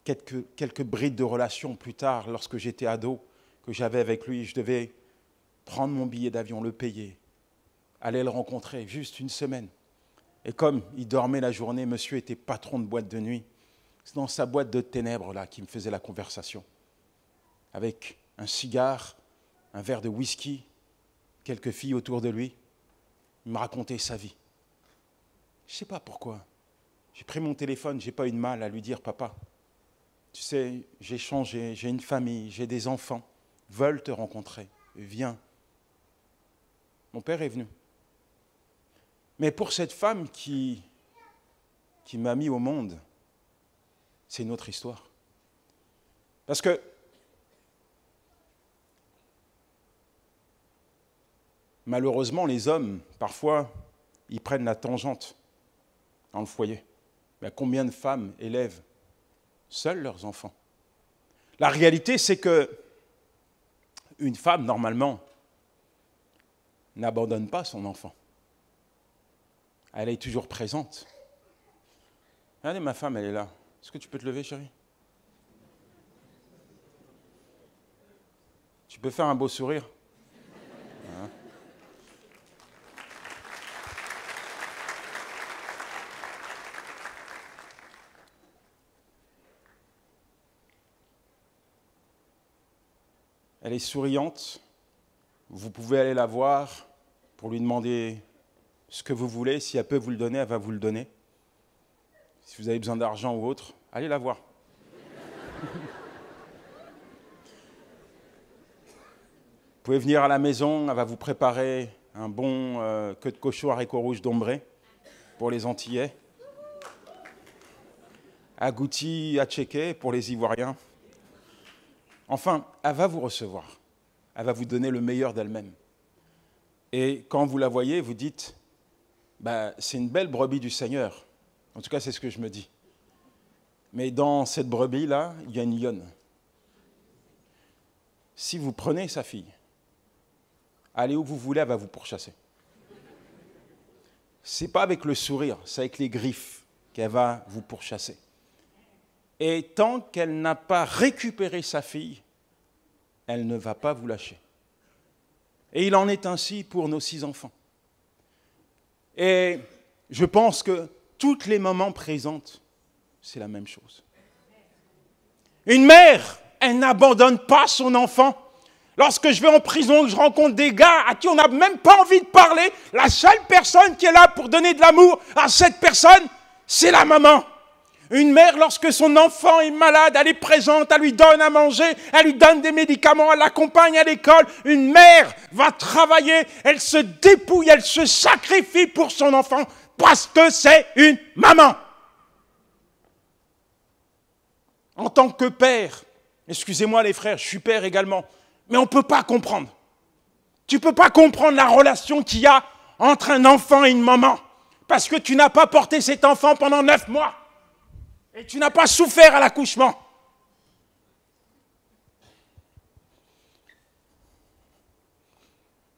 Quelques, quelques brides de relations plus tard, lorsque j'étais ado, que j'avais avec lui, je devais prendre mon billet d'avion, le payer, aller le rencontrer, juste une semaine. Et comme il dormait la journée, monsieur était patron de boîte de nuit. C'est dans sa boîte de ténèbres là qu'il me faisait la conversation. Avec un cigare, un verre de whisky, quelques filles autour de lui. Il me racontait sa vie. Je ne sais pas pourquoi. J'ai pris mon téléphone, je n'ai pas eu de mal à lui dire Papa, tu sais, j'ai changé, j'ai une famille, j'ai des enfants, veulent te rencontrer, viens. Mon père est venu. Mais pour cette femme qui, m'a mis au monde, c'est une autre histoire. Parce que malheureusement, les hommes, parfois, ils prennent la tangente dans le foyer. Mais combien de femmes élèvent seuls leurs enfants? La réalité, c'est que une femme, normalement, n'abandonne pas son enfant. Elle est toujours présente. Regardez, ma femme, elle est là. Est-ce que tu peux te lever, chérie? Tu peux faire un beau sourire hein? Elle est souriante. Vous pouvez aller la voir pour lui demander ce que vous voulez. Si elle peut vous le donner, elle va vous le donner. Si vous avez besoin d'argent ou autre, allez la voir. vous pouvez venir à la maison, elle va vous préparer un bon euh, queue de cochon haricots rouges d'ombré pour les Antillais, agouti à checker pour les Ivoiriens. Enfin, elle va vous recevoir. Elle va vous donner le meilleur d'elle-même. Et quand vous la voyez, vous dites, bah, c'est une belle brebis du Seigneur. En tout cas, c'est ce que je me dis. Mais dans cette brebis-là, il y a une lionne. Si vous prenez sa fille, allez où vous voulez, elle va vous pourchasser. C'est pas avec le sourire, c'est avec les griffes qu'elle va vous pourchasser. Et tant qu'elle n'a pas récupéré sa fille, elle ne va pas vous lâcher. Et il en est ainsi pour nos six enfants. Et je pense que toutes les mamans présentes, c'est la même chose. Une mère, elle n'abandonne pas son enfant. Lorsque je vais en prison, je rencontre des gars à qui on n'a même pas envie de parler, la seule personne qui est là pour donner de l'amour à cette personne, c'est la maman. Une mère, lorsque son enfant est malade, elle est présente, elle lui donne à manger, elle lui donne des médicaments, elle l'accompagne à l'école. Une mère va travailler, elle se dépouille, elle se sacrifie pour son enfant parce que c'est une maman. En tant que père, excusez-moi les frères, je suis père également, mais on ne peut pas comprendre. Tu ne peux pas comprendre la relation qu'il y a entre un enfant et une maman, parce que tu n'as pas porté cet enfant pendant neuf mois, et tu n'as pas souffert à l'accouchement.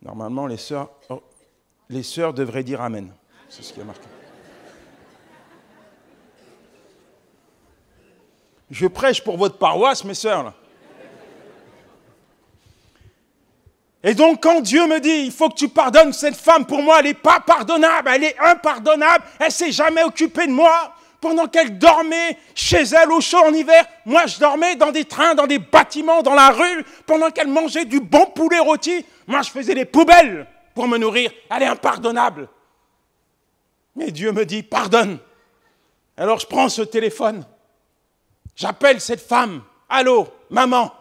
Normalement, les sœurs, oh, les sœurs devraient dire Amen. C'est ce qui a marqué. Je prêche pour votre paroisse, mes sœurs. Et donc, quand Dieu me dit, il faut que tu pardonnes cette femme, pour moi, elle n'est pas pardonnable, elle est impardonnable, elle s'est jamais occupée de moi. Pendant qu'elle dormait chez elle au chaud en hiver, moi je dormais dans des trains, dans des bâtiments, dans la rue. Pendant qu'elle mangeait du bon poulet rôti, moi je faisais des poubelles pour me nourrir. Elle est impardonnable. Mais Dieu me dit, pardonne. Alors je prends ce téléphone, j'appelle cette femme. Allô, maman.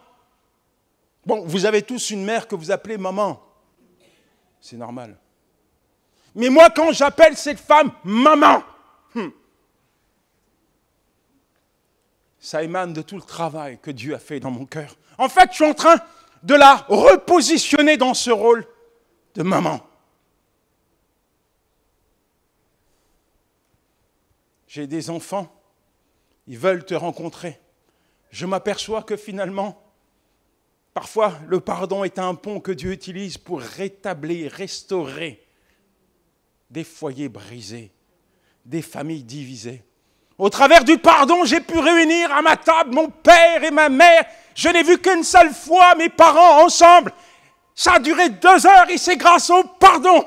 Bon, vous avez tous une mère que vous appelez maman. C'est normal. Mais moi, quand j'appelle cette femme maman, ça émane de tout le travail que Dieu a fait dans mon cœur. En fait, je suis en train de la repositionner dans ce rôle de maman. J'ai des enfants, ils veulent te rencontrer. Je m'aperçois que finalement, parfois, le pardon est un pont que Dieu utilise pour rétablir, restaurer des foyers brisés, des familles divisées. Au travers du pardon, j'ai pu réunir à ma table mon père et ma mère. Je n'ai vu qu'une seule fois mes parents ensemble. Ça a duré deux heures et c'est grâce au pardon.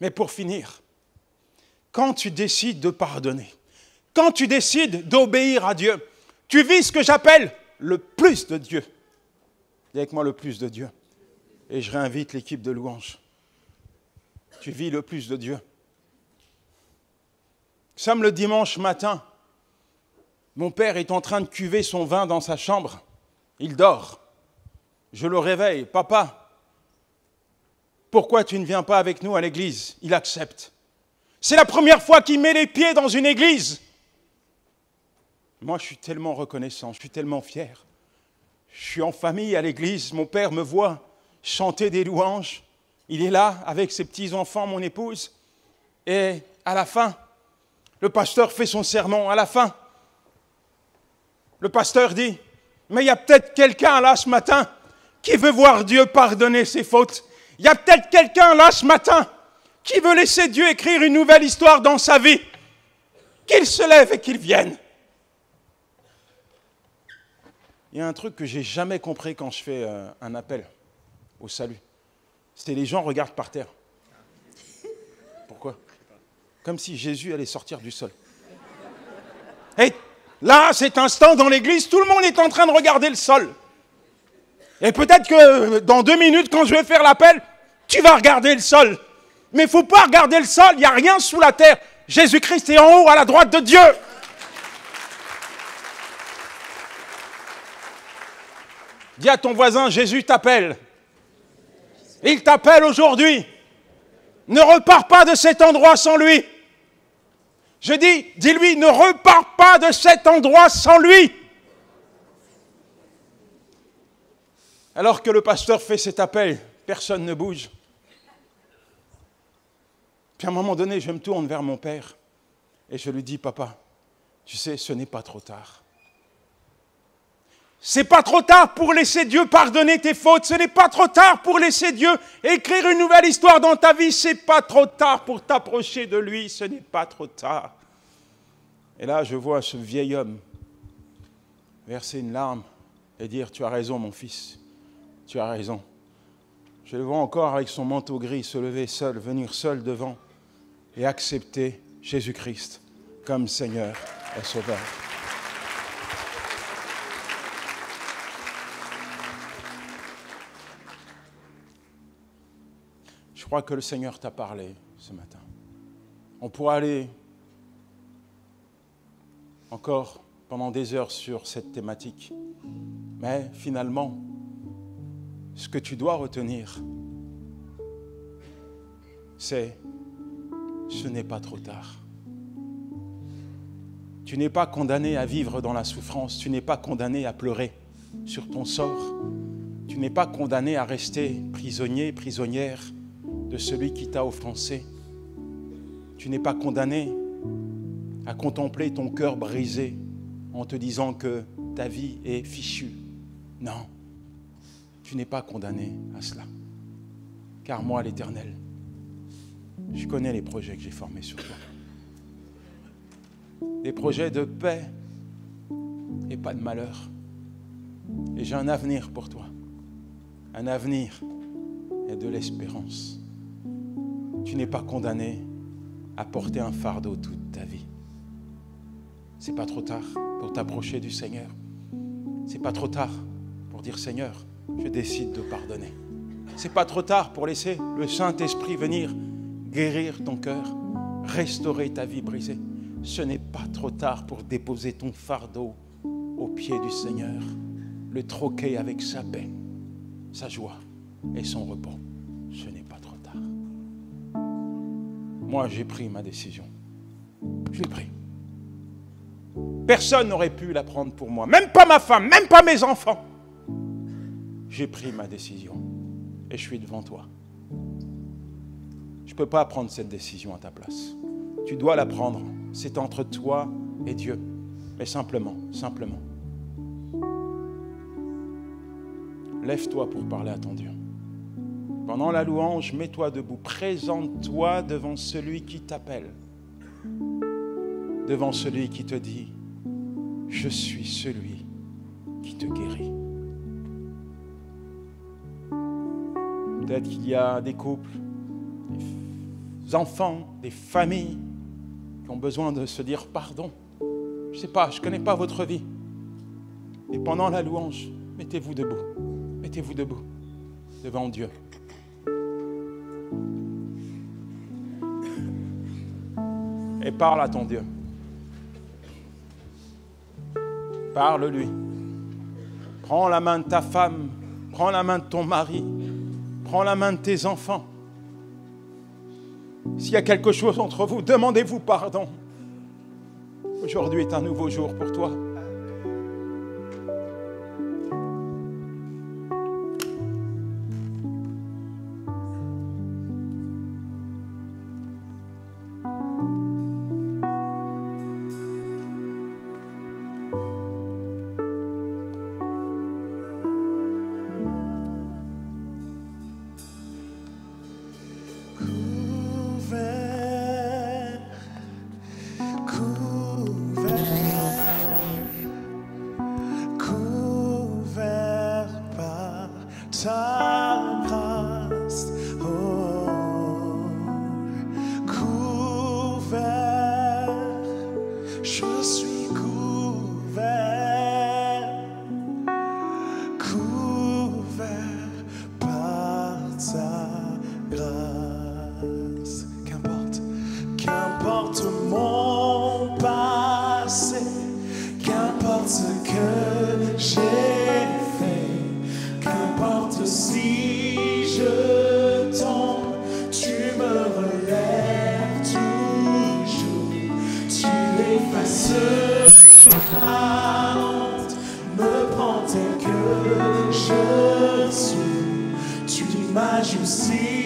Mais pour finir, quand tu décides de pardonner, quand tu décides d'obéir à Dieu, tu vis ce que j'appelle le plus de Dieu. Dis avec moi le plus de Dieu. Et je réinvite l'équipe de louange. Tu vis le plus de Dieu. Nous le dimanche matin. Mon père est en train de cuver son vin dans sa chambre. Il dort. Je le réveille. Papa, pourquoi tu ne viens pas avec nous à l'église? Il accepte. C'est la première fois qu'il met les pieds dans une église. Moi, je suis tellement reconnaissant, je suis tellement fier. Je suis en famille à l'église, mon père me voit chanter des louanges. Il est là avec ses petits-enfants, mon épouse. Et à la fin, le pasteur fait son sermon. À la fin, le pasteur dit, mais il y a peut-être quelqu'un là ce matin qui veut voir Dieu pardonner ses fautes. Il y a peut-être quelqu'un là ce matin qui veut laisser Dieu écrire une nouvelle histoire dans sa vie. Qu'il se lève et qu'il vienne. Il y a un truc que j'ai jamais compris quand je fais euh, un appel au salut. C'est les gens regardent par terre. Pourquoi? Comme si Jésus allait sortir du sol. Et là, cet instant dans l'église, tout le monde est en train de regarder le sol. Et peut-être que dans deux minutes, quand je vais faire l'appel, tu vas regarder le sol. Mais il ne faut pas regarder le sol, il n'y a rien sous la terre. Jésus-Christ est en haut, à la droite de Dieu. Dis à ton voisin, Jésus t'appelle. Il t'appelle aujourd'hui. Ne repars pas de cet endroit sans lui. Je dis, dis-lui, ne repars pas de cet endroit sans lui. Alors que le pasteur fait cet appel, personne ne bouge. Puis à un moment donné, je me tourne vers mon père et je lui dis, papa, tu sais, ce n'est pas trop tard. C'est pas trop tard pour laisser Dieu pardonner tes fautes. Ce n'est pas trop tard pour laisser Dieu écrire une nouvelle histoire dans ta vie. C'est pas trop tard pour t'approcher de lui. Ce n'est pas trop tard. Et là, je vois ce vieil homme verser une larme et dire Tu as raison, mon fils. Tu as raison. Je le vois encore avec son manteau gris se lever seul, venir seul devant et accepter Jésus-Christ comme Seigneur et Sauveur. Crois que le Seigneur t'a parlé ce matin. On pourra aller encore pendant des heures sur cette thématique. Mais finalement, ce que tu dois retenir, c'est ce n'est pas trop tard. Tu n'es pas condamné à vivre dans la souffrance, tu n'es pas condamné à pleurer sur ton sort, tu n'es pas condamné à rester prisonnier, prisonnière de celui qui t'a offensé. Tu n'es pas condamné à contempler ton cœur brisé en te disant que ta vie est fichue. Non, tu n'es pas condamné à cela. Car moi, l'Éternel, je connais les projets que j'ai formés sur toi. Des projets de paix et pas de malheur. Et j'ai un avenir pour toi. Un avenir et de l'espérance tu n'es pas condamné à porter un fardeau toute ta vie. C'est pas trop tard pour t'approcher du Seigneur. C'est pas trop tard pour dire Seigneur, je décide de pardonner. C'est pas trop tard pour laisser le Saint-Esprit venir guérir ton cœur, restaurer ta vie brisée. Ce n'est pas trop tard pour déposer ton fardeau au pied du Seigneur, le troquer avec sa paix, sa joie et son repos. Moi, j'ai pris ma décision. Je l'ai pris. Personne n'aurait pu la prendre pour moi, même pas ma femme, même pas mes enfants. J'ai pris ma décision et je suis devant toi. Je ne peux pas prendre cette décision à ta place. Tu dois la prendre. C'est entre toi et Dieu. Mais simplement, simplement. Lève-toi pour parler à ton Dieu. Pendant la louange, mets-toi debout. Présente-toi devant celui qui t'appelle. Devant celui qui te dit, je suis celui qui te guérit. Peut-être qu'il y a des couples, des enfants, des familles qui ont besoin de se dire pardon. Je ne sais pas, je ne connais pas votre vie. Et pendant la louange, mettez-vous debout. Mettez-vous debout devant Dieu. Parle à ton Dieu. Parle-lui. Prends la main de ta femme, prends la main de ton mari, prends la main de tes enfants. S'il y a quelque chose entre vous, demandez-vous pardon. Aujourd'hui est un nouveau jour pour toi. me prend tel que je suis. Tu m'as justifié.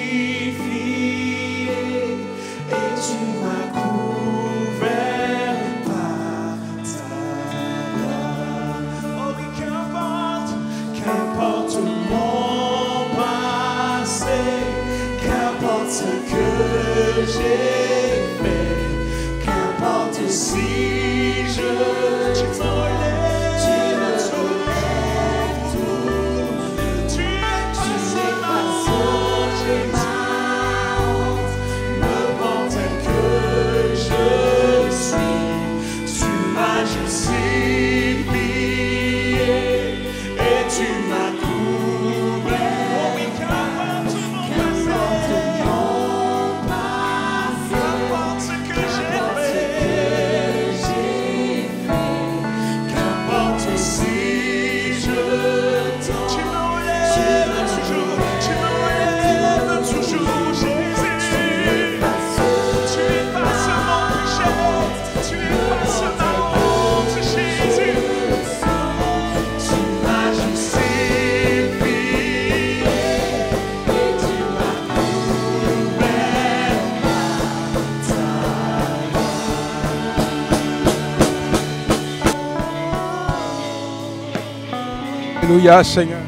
Seigneur.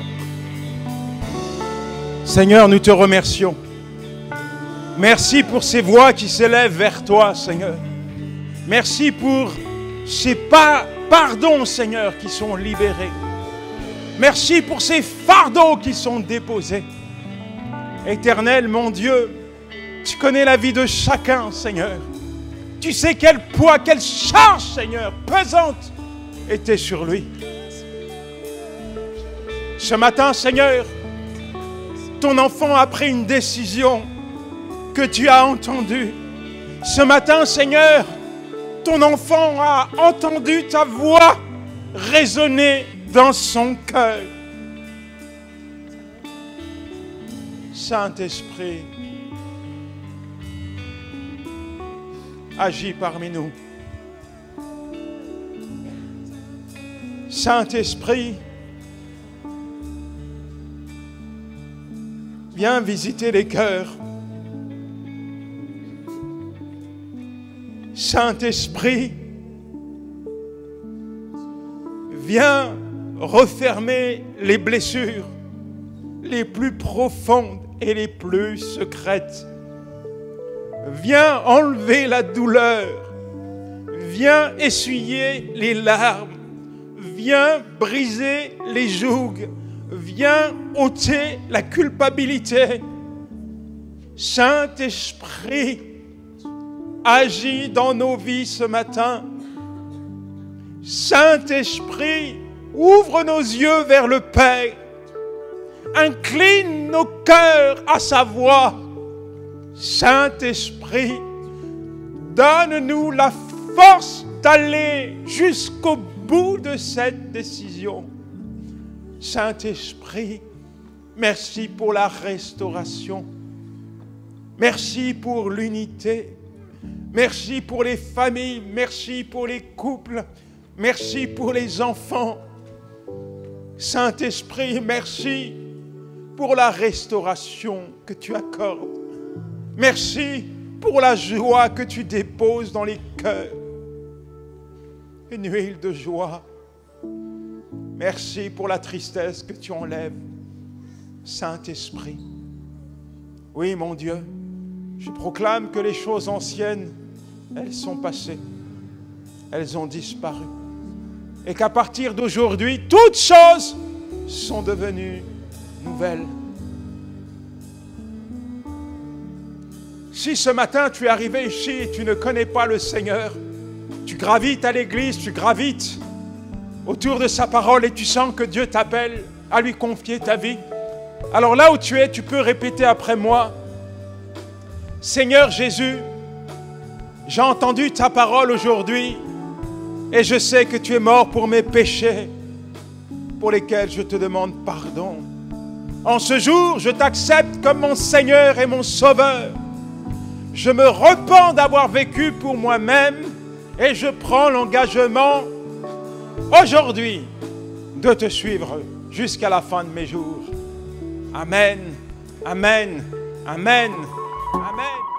Seigneur, nous te remercions. Merci pour ces voix qui s'élèvent vers toi, Seigneur. Merci pour ces pardons, Seigneur, qui sont libérés. Merci pour ces fardeaux qui sont déposés. Éternel, mon Dieu, tu connais la vie de chacun, Seigneur. Tu sais quel poids, quelle charge, Seigneur, pesante était sur lui. Ce matin, Seigneur, ton enfant a pris une décision que tu as entendue. Ce matin, Seigneur, ton enfant a entendu ta voix résonner dans son cœur. Saint-Esprit, agis parmi nous. Saint-Esprit, viens visiter les cœurs. Saint-Esprit, viens refermer les blessures les plus profondes et les plus secrètes. Viens enlever la douleur. Viens essuyer les larmes. Viens briser les jougs. Viens ôter la culpabilité. Saint-Esprit, agis dans nos vies ce matin. Saint-Esprit, ouvre nos yeux vers le Père. Incline nos cœurs à sa voix. Saint-Esprit, donne-nous la force d'aller jusqu'au bout de cette décision. Saint-Esprit, merci pour la restauration. Merci pour l'unité. Merci pour les familles. Merci pour les couples. Merci pour les enfants. Saint-Esprit, merci pour la restauration que tu accordes. Merci pour la joie que tu déposes dans les cœurs. Une huile de joie. Merci pour la tristesse que tu enlèves. Saint-Esprit. Oui, mon Dieu, je proclame que les choses anciennes, elles sont passées. Elles ont disparu. Et qu'à partir d'aujourd'hui, toutes choses sont devenues nouvelles. Si ce matin tu es arrivé ici et tu ne connais pas le Seigneur, tu gravites à l'église, tu gravites autour de sa parole et tu sens que Dieu t'appelle à lui confier ta vie, alors là où tu es, tu peux répéter après moi, Seigneur Jésus, j'ai entendu ta parole aujourd'hui et je sais que tu es mort pour mes péchés pour lesquels je te demande pardon. En ce jour, je t'accepte comme mon Seigneur et mon Sauveur. Je me repens d'avoir vécu pour moi-même et je prends l'engagement aujourd'hui de te suivre jusqu'à la fin de mes jours. Amen, Amen, Amen, Amen.